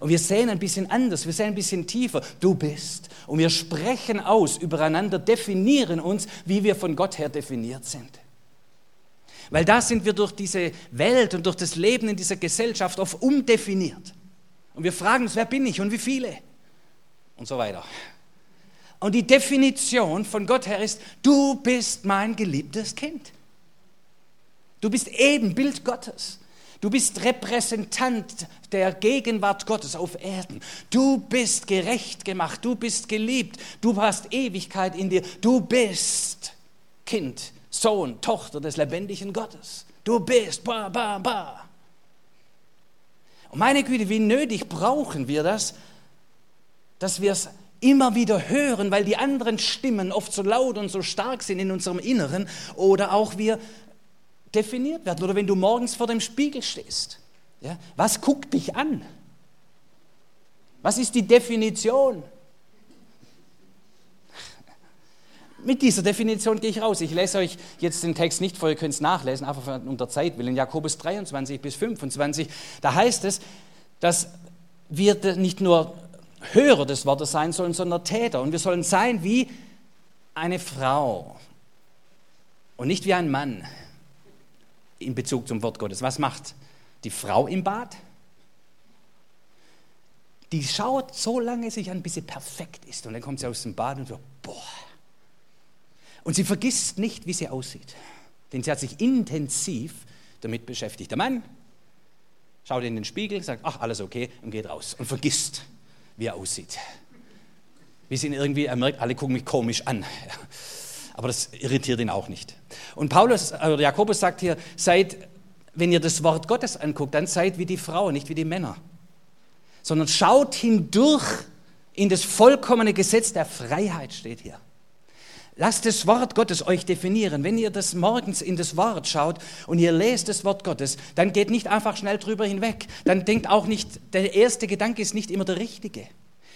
Und wir sehen ein bisschen anders, wir sehen ein bisschen tiefer. Du bist. Und wir sprechen aus übereinander, definieren uns, wie wir von Gott her definiert sind. Weil da sind wir durch diese Welt und durch das Leben in dieser Gesellschaft oft umdefiniert. Und wir fragen uns, wer bin ich und wie viele? Und so weiter. Und die Definition von Gott her ist, du bist mein geliebtes Kind. Du bist Ebenbild Gottes. Du bist Repräsentant der Gegenwart Gottes auf Erden. Du bist gerecht gemacht. Du bist geliebt. Du hast Ewigkeit in dir. Du bist Kind, Sohn, Tochter des lebendigen Gottes. Du bist, ba, ba, ba. Und meine Güte, wie nötig brauchen wir das, dass wir es immer wieder hören, weil die anderen Stimmen oft so laut und so stark sind in unserem Inneren oder auch wir definiert werden. Oder wenn du morgens vor dem Spiegel stehst, ja, was guckt dich an? Was ist die Definition? Mit dieser Definition gehe ich raus. Ich lese euch jetzt den Text nicht vor, ihr könnt es nachlesen, einfach um der Zeit willen. Jakobus 23 bis 25, da heißt es, dass wir nicht nur Hörer des Wortes sein sollen, sondern Täter. Und wir sollen sein wie eine Frau und nicht wie ein Mann in Bezug zum Wort Gottes. Was macht die Frau im Bad? Die schaut so lange sich an, bis sie perfekt ist. Und dann kommt sie aus dem Bad und so, boah, und sie vergisst nicht, wie sie aussieht. Denn sie hat sich intensiv damit beschäftigt. Der Mann schaut in den Spiegel, sagt, ach, alles okay und geht raus und vergisst, wie er aussieht. Bis ihn irgendwie, er merkt, alle gucken mich komisch an. Aber das irritiert ihn auch nicht. Und Paulus, oder Jakobus sagt hier, seid, wenn ihr das Wort Gottes anguckt, dann seid wie die Frauen, nicht wie die Männer. Sondern schaut hindurch in das vollkommene Gesetz der Freiheit, steht hier. Lasst das Wort Gottes euch definieren. Wenn ihr das morgens in das Wort schaut und ihr lest das Wort Gottes, dann geht nicht einfach schnell drüber hinweg. Dann denkt auch nicht, der erste Gedanke ist nicht immer der richtige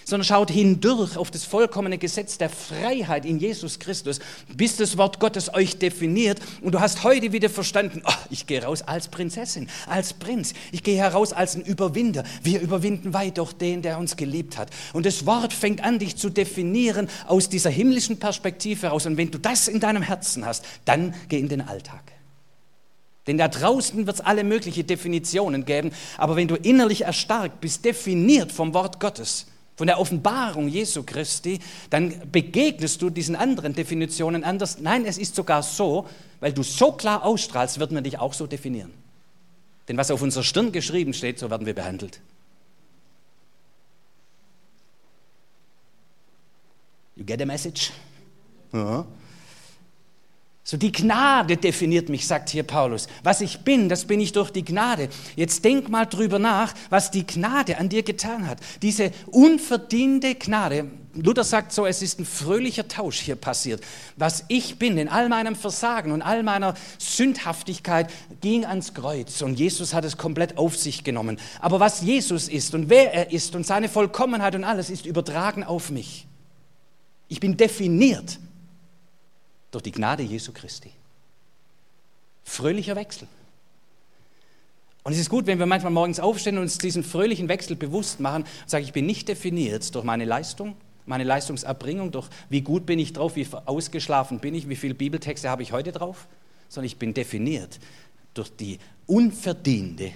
sondern schaut hindurch auf das vollkommene Gesetz der Freiheit in Jesus Christus, bis das Wort Gottes euch definiert. Und du hast heute wieder verstanden, oh, ich gehe raus als Prinzessin, als Prinz. Ich gehe heraus als ein Überwinder. Wir überwinden weit durch den, der uns geliebt hat. Und das Wort fängt an, dich zu definieren aus dieser himmlischen Perspektive heraus. Und wenn du das in deinem Herzen hast, dann geh in den Alltag. Denn da draußen wird es alle möglichen Definitionen geben, aber wenn du innerlich erstarkt bist, definiert vom Wort Gottes, von der Offenbarung Jesu Christi, dann begegnest du diesen anderen Definitionen anders. Nein, es ist sogar so, weil du so klar ausstrahlst, wird man dich auch so definieren. Denn was auf unserer Stirn geschrieben steht, so werden wir behandelt. You get a message? Ja. So die Gnade definiert mich, sagt hier Paulus. Was ich bin, das bin ich durch die Gnade. Jetzt denk mal drüber nach, was die Gnade an dir getan hat. Diese unverdiente Gnade. Luther sagt so, es ist ein fröhlicher Tausch hier passiert. Was ich bin in all meinem Versagen und all meiner Sündhaftigkeit ging ans Kreuz und Jesus hat es komplett auf sich genommen. Aber was Jesus ist und wer er ist und seine Vollkommenheit und alles ist übertragen auf mich. Ich bin definiert durch die Gnade Jesu Christi. Fröhlicher Wechsel. Und es ist gut, wenn wir manchmal morgens aufstehen und uns diesen fröhlichen Wechsel bewusst machen und sagen, ich bin nicht definiert durch meine Leistung, meine Leistungserbringung, durch wie gut bin ich drauf, wie ausgeschlafen bin ich, wie viele Bibeltexte habe ich heute drauf, sondern ich bin definiert durch die unverdiente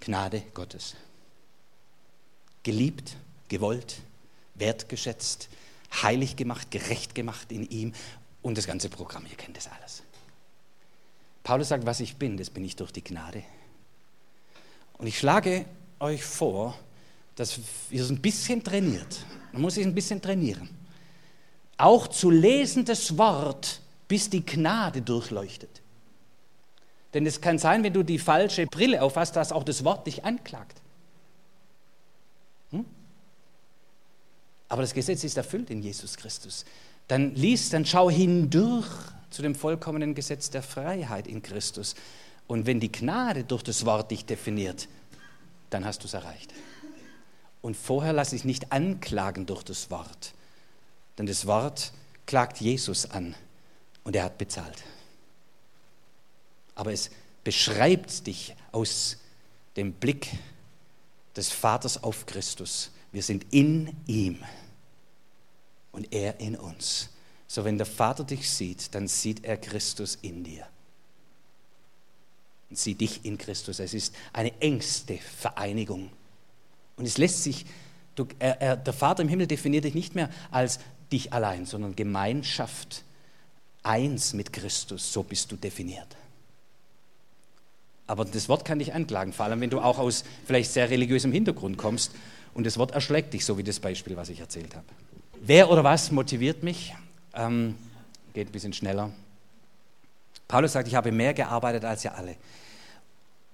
Gnade Gottes. Geliebt, gewollt, wertgeschätzt, heilig gemacht, gerecht gemacht in ihm und das ganze Programm, ihr kennt das alles. Paulus sagt, was ich bin, das bin ich durch die Gnade. Und ich schlage euch vor, dass ihr es ein bisschen trainiert. Man muss sich ein bisschen trainieren. Auch zu lesen das Wort, bis die Gnade durchleuchtet. Denn es kann sein, wenn du die falsche Brille aufhast, dass auch das Wort dich anklagt. Hm? Aber das Gesetz ist erfüllt in Jesus Christus dann lies, dann schau hindurch zu dem vollkommenen Gesetz der Freiheit in Christus. Und wenn die Gnade durch das Wort dich definiert, dann hast du es erreicht. Und vorher lass dich nicht anklagen durch das Wort, denn das Wort klagt Jesus an und er hat bezahlt. Aber es beschreibt dich aus dem Blick des Vaters auf Christus. Wir sind in ihm und er in uns. So wenn der Vater dich sieht, dann sieht er Christus in dir. Und sieht dich in Christus. Es ist eine engste Vereinigung. Und es lässt sich, du, er, er, der Vater im Himmel definiert dich nicht mehr als dich allein, sondern Gemeinschaft, eins mit Christus. So bist du definiert. Aber das Wort kann dich anklagen, vor allem wenn du auch aus vielleicht sehr religiösem Hintergrund kommst und das Wort erschlägt dich, so wie das Beispiel, was ich erzählt habe. Wer oder was motiviert mich? Ähm, geht ein bisschen schneller. Paulus sagt, ich habe mehr gearbeitet als ihr alle.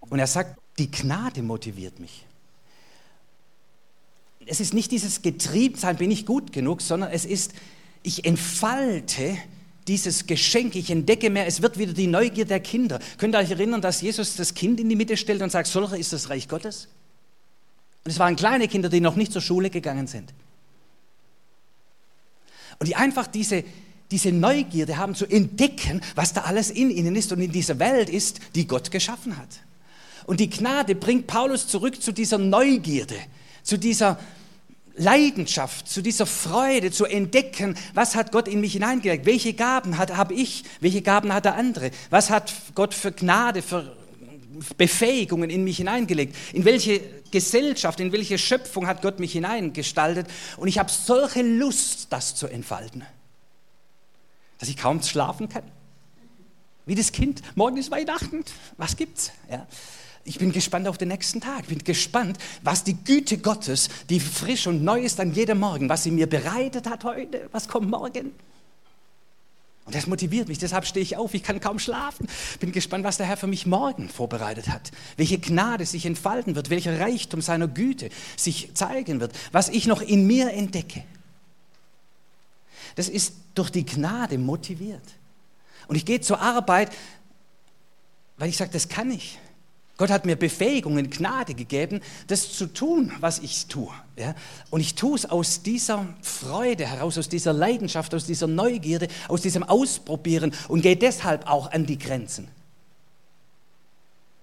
Und er sagt, die Gnade motiviert mich. Es ist nicht dieses Getriebtsein, bin ich gut genug, sondern es ist, ich entfalte dieses Geschenk, ich entdecke mehr, es wird wieder die Neugier der Kinder. Könnt ihr euch erinnern, dass Jesus das Kind in die Mitte stellt und sagt, solcher ist das Reich Gottes? Und es waren kleine Kinder, die noch nicht zur Schule gegangen sind. Und die einfach diese, diese Neugierde haben zu entdecken, was da alles in ihnen ist und in dieser Welt ist, die Gott geschaffen hat. Und die Gnade bringt Paulus zurück zu dieser Neugierde, zu dieser Leidenschaft, zu dieser Freude, zu entdecken, was hat Gott in mich hineingelegt, welche Gaben habe ich, welche Gaben hat der andere, was hat Gott für Gnade, für Befähigungen in mich hineingelegt, in welche Gesellschaft, in welche Schöpfung hat Gott mich hineingestaltet. Und ich habe solche Lust, das zu entfalten, dass ich kaum schlafen kann. Wie das Kind, morgen ist Weihnachten, was gibt's? Ja. Ich bin gespannt auf den nächsten Tag. Ich bin gespannt, was die Güte Gottes, die frisch und neu ist an jedem Morgen, was sie mir bereitet hat heute, was kommt morgen. Und das motiviert mich, deshalb stehe ich auf, ich kann kaum schlafen. Bin gespannt, was der Herr für mich morgen vorbereitet hat. Welche Gnade sich entfalten wird, welcher Reichtum seiner Güte sich zeigen wird, was ich noch in mir entdecke. Das ist durch die Gnade motiviert. Und ich gehe zur Arbeit, weil ich sage, das kann ich. Gott hat mir Befähigungen, Gnade gegeben, das zu tun, was ich tue. Ja? Und ich tue es aus dieser Freude heraus, aus dieser Leidenschaft, aus dieser Neugierde, aus diesem Ausprobieren und gehe deshalb auch an die Grenzen.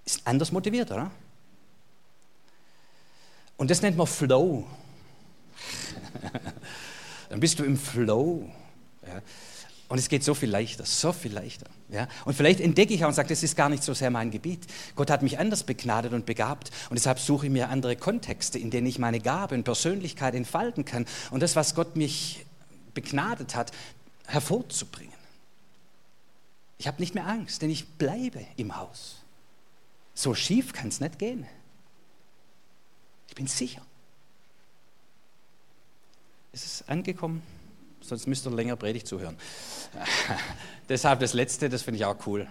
Ist anders motiviert, oder? Und das nennt man Flow. Dann bist du im Flow. Ja? Und es geht so viel leichter, so viel leichter. Ja? Und vielleicht entdecke ich auch und sage, das ist gar nicht so sehr mein Gebiet. Gott hat mich anders begnadet und begabt und deshalb suche ich mir andere Kontexte, in denen ich meine Gabe und Persönlichkeit entfalten kann und das, was Gott mich begnadet hat, hervorzubringen. Ich habe nicht mehr Angst, denn ich bleibe im Haus. So schief kann es nicht gehen. Ich bin sicher. Ist es angekommen? Sonst müsst ihr länger Predigt zuhören. Deshalb das Letzte, das finde ich auch cool.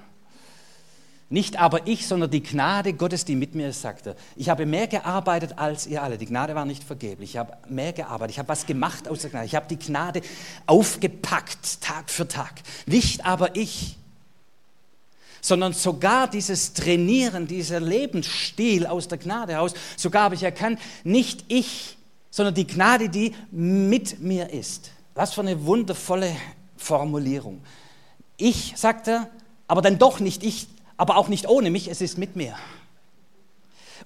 Nicht aber ich, sondern die Gnade Gottes, die mit mir ist, sagt er. Ich habe mehr gearbeitet als ihr alle. Die Gnade war nicht vergeblich. Ich habe mehr gearbeitet. Ich habe was gemacht aus der Gnade. Ich habe die Gnade aufgepackt, Tag für Tag. Nicht aber ich, sondern sogar dieses Trainieren, dieser Lebensstil aus der Gnade heraus, sogar habe ich erkannt, nicht ich, sondern die Gnade, die mit mir ist. Was für eine wundervolle Formulierung. Ich, sagt er, aber dann doch nicht ich, aber auch nicht ohne mich, es ist mit mir.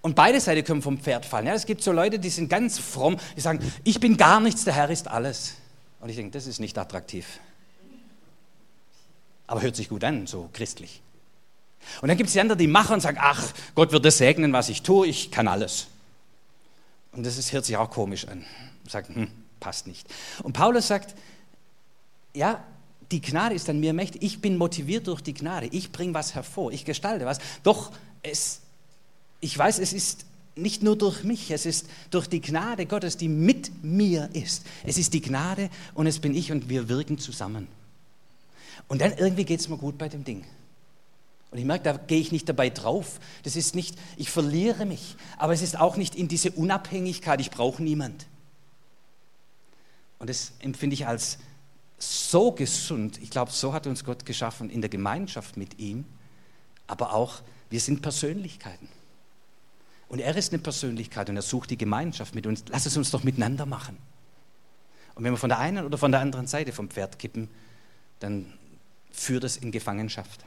Und beide Seiten können vom Pferd fallen. Ja, es gibt so Leute, die sind ganz fromm, die sagen, ich bin gar nichts, der Herr ist alles. Und ich denke, das ist nicht attraktiv. Aber hört sich gut an, so christlich. Und dann gibt es die anderen, die machen und sagen, ach, Gott wird das segnen, was ich tue, ich kann alles. Und das ist, hört sich auch komisch an. Sagt, hm, passt nicht. Und Paulus sagt, ja, die Gnade ist an mir mächtig. Ich bin motiviert durch die Gnade. Ich bringe was hervor. Ich gestalte was. Doch es, ich weiß, es ist nicht nur durch mich, es ist durch die Gnade Gottes, die mit mir ist. Es ist die Gnade und es bin ich und wir wirken zusammen. Und dann irgendwie geht es mir gut bei dem Ding. Und ich merke, da gehe ich nicht dabei drauf. Das ist nicht, ich verliere mich. Aber es ist auch nicht in diese Unabhängigkeit, ich brauche niemand. Und das empfinde ich als so gesund. Ich glaube, so hat uns Gott geschaffen in der Gemeinschaft mit ihm, aber auch wir sind Persönlichkeiten. Und er ist eine Persönlichkeit und er sucht die Gemeinschaft mit uns. Lass es uns doch miteinander machen. Und wenn wir von der einen oder von der anderen Seite vom Pferd kippen, dann führt es in Gefangenschaft.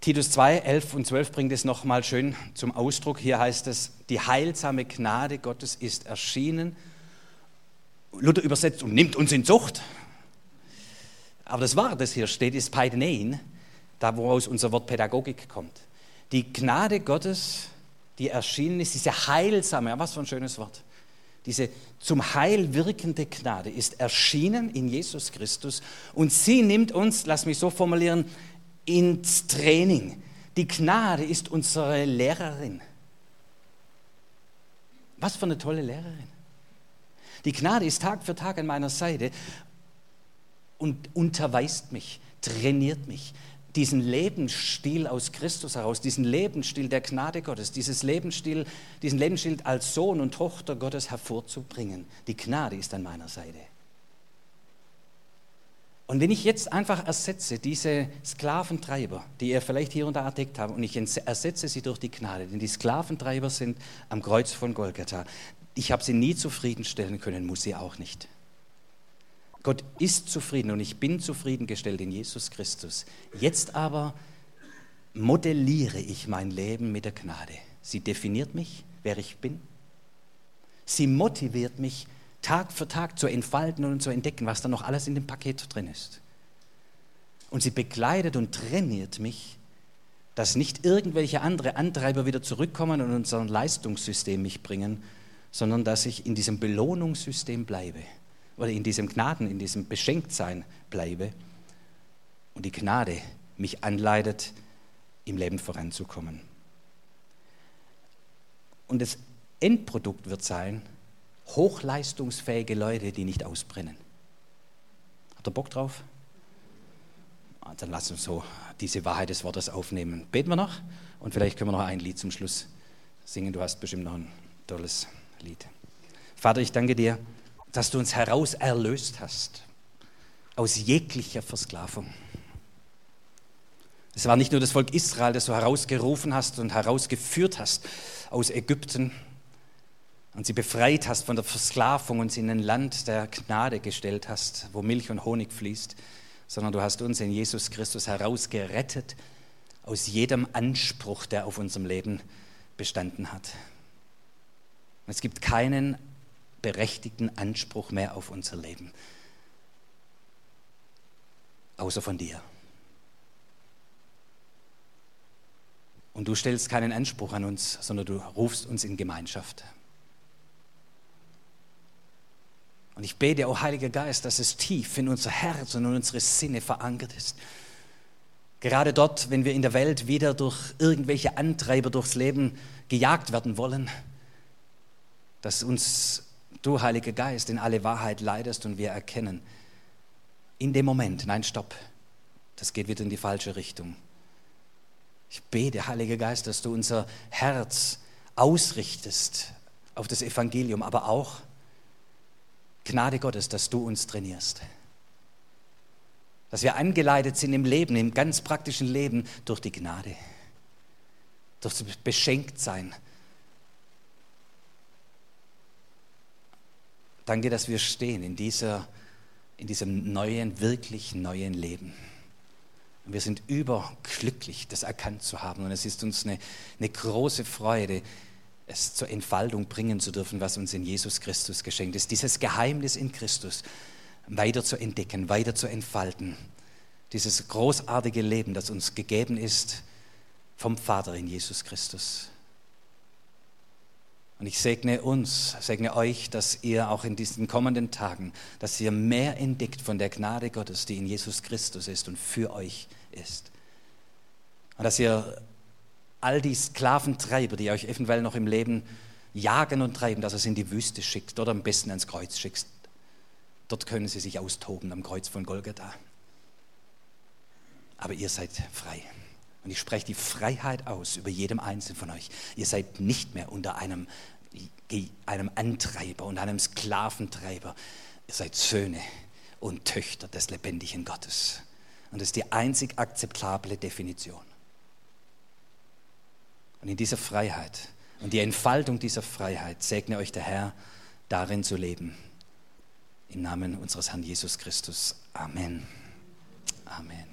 Titus 2, 11 und 12 bringt es nochmal schön zum Ausdruck. Hier heißt es, die heilsame Gnade Gottes ist erschienen Luther übersetzt und nimmt uns in Zucht. Aber das Wort, das hier steht, ist Paidenein, da woraus unser Wort Pädagogik kommt. Die Gnade Gottes, die erschienen ist, diese heilsame, was für ein schönes Wort, diese zum Heil wirkende Gnade ist erschienen in Jesus Christus und sie nimmt uns, lass mich so formulieren, ins Training. Die Gnade ist unsere Lehrerin. Was für eine tolle Lehrerin. Die Gnade ist Tag für Tag an meiner Seite und unterweist mich, trainiert mich, diesen Lebensstil aus Christus heraus, diesen Lebensstil der Gnade Gottes, dieses Lebensstil, diesen Lebensstil als Sohn und Tochter Gottes hervorzubringen. Die Gnade ist an meiner Seite. Und wenn ich jetzt einfach ersetze diese Sklaventreiber, die ihr vielleicht hier und da entdeckt habt, und ich ersetze sie durch die Gnade, denn die Sklaventreiber sind am Kreuz von Golgatha, ich habe sie nie zufriedenstellen können, muss sie auch nicht. Gott ist zufrieden und ich bin zufriedengestellt in Jesus Christus. Jetzt aber modelliere ich mein Leben mit der Gnade. Sie definiert mich, wer ich bin. Sie motiviert mich, Tag für Tag zu entfalten und zu entdecken, was da noch alles in dem Paket drin ist. Und sie begleitet und trainiert mich, dass nicht irgendwelche andere Antreiber wieder zurückkommen und unser Leistungssystem mich bringen, sondern dass ich in diesem Belohnungssystem bleibe oder in diesem Gnaden, in diesem Beschenktsein bleibe und die Gnade mich anleitet, im Leben voranzukommen. Und das Endprodukt wird sein, hochleistungsfähige Leute, die nicht ausbrennen. Habt ihr Bock drauf? Ah, dann lasst uns so diese Wahrheit des Wortes aufnehmen. Beten wir noch und vielleicht können wir noch ein Lied zum Schluss singen. Du hast bestimmt noch ein tolles Lied. Vater, ich danke dir, dass du uns heraus erlöst hast aus jeglicher Versklavung. Es war nicht nur das Volk Israel, das du herausgerufen hast und herausgeführt hast aus Ägypten und sie befreit hast von der Versklavung und sie in ein Land der Gnade gestellt hast, wo Milch und Honig fließt, sondern du hast uns in Jesus Christus herausgerettet aus jedem Anspruch, der auf unserem Leben bestanden hat. Es gibt keinen berechtigten Anspruch mehr auf unser Leben, außer von dir. Und du stellst keinen Anspruch an uns, sondern du rufst uns in Gemeinschaft. Und ich bete, o oh Heiliger Geist, dass es tief in unser Herz und in unsere Sinne verankert ist. Gerade dort, wenn wir in der Welt wieder durch irgendwelche Antreiber durchs Leben gejagt werden wollen, dass uns du, Heiliger Geist, in alle Wahrheit leidest und wir erkennen, in dem Moment, nein, stopp, das geht wieder in die falsche Richtung. Ich bete, Heiliger Geist, dass du unser Herz ausrichtest auf das Evangelium, aber auch Gnade Gottes, dass du uns trainierst. Dass wir angeleitet sind im Leben, im ganz praktischen Leben durch die Gnade, durch das Beschenktsein. Danke, dass wir stehen in, dieser, in diesem neuen, wirklich neuen Leben. Und wir sind überglücklich, das erkannt zu haben. Und es ist uns eine, eine große Freude, es zur Entfaltung bringen zu dürfen, was uns in Jesus Christus geschenkt ist. Dieses Geheimnis in Christus weiter zu entdecken, weiter zu entfalten. Dieses großartige Leben, das uns gegeben ist vom Vater in Jesus Christus. Und ich segne uns, segne euch, dass ihr auch in diesen kommenden Tagen, dass ihr mehr entdeckt von der Gnade Gottes, die in Jesus Christus ist und für euch ist. Und dass ihr all die Sklaventreiber, die euch eventuell noch im Leben jagen und treiben, dass er sie in die Wüste schickt oder am besten ans Kreuz schickt. Dort können sie sich austoben am Kreuz von Golgatha. Aber ihr seid frei. Und ich spreche die Freiheit aus über jedem Einzelnen von euch. Ihr seid nicht mehr unter einem, einem Antreiber und einem Sklaventreiber. Ihr seid Söhne und Töchter des lebendigen Gottes. Und das ist die einzig akzeptable Definition. Und in dieser Freiheit und die Entfaltung dieser Freiheit segne euch der Herr, darin zu leben. Im Namen unseres Herrn Jesus Christus. Amen. Amen.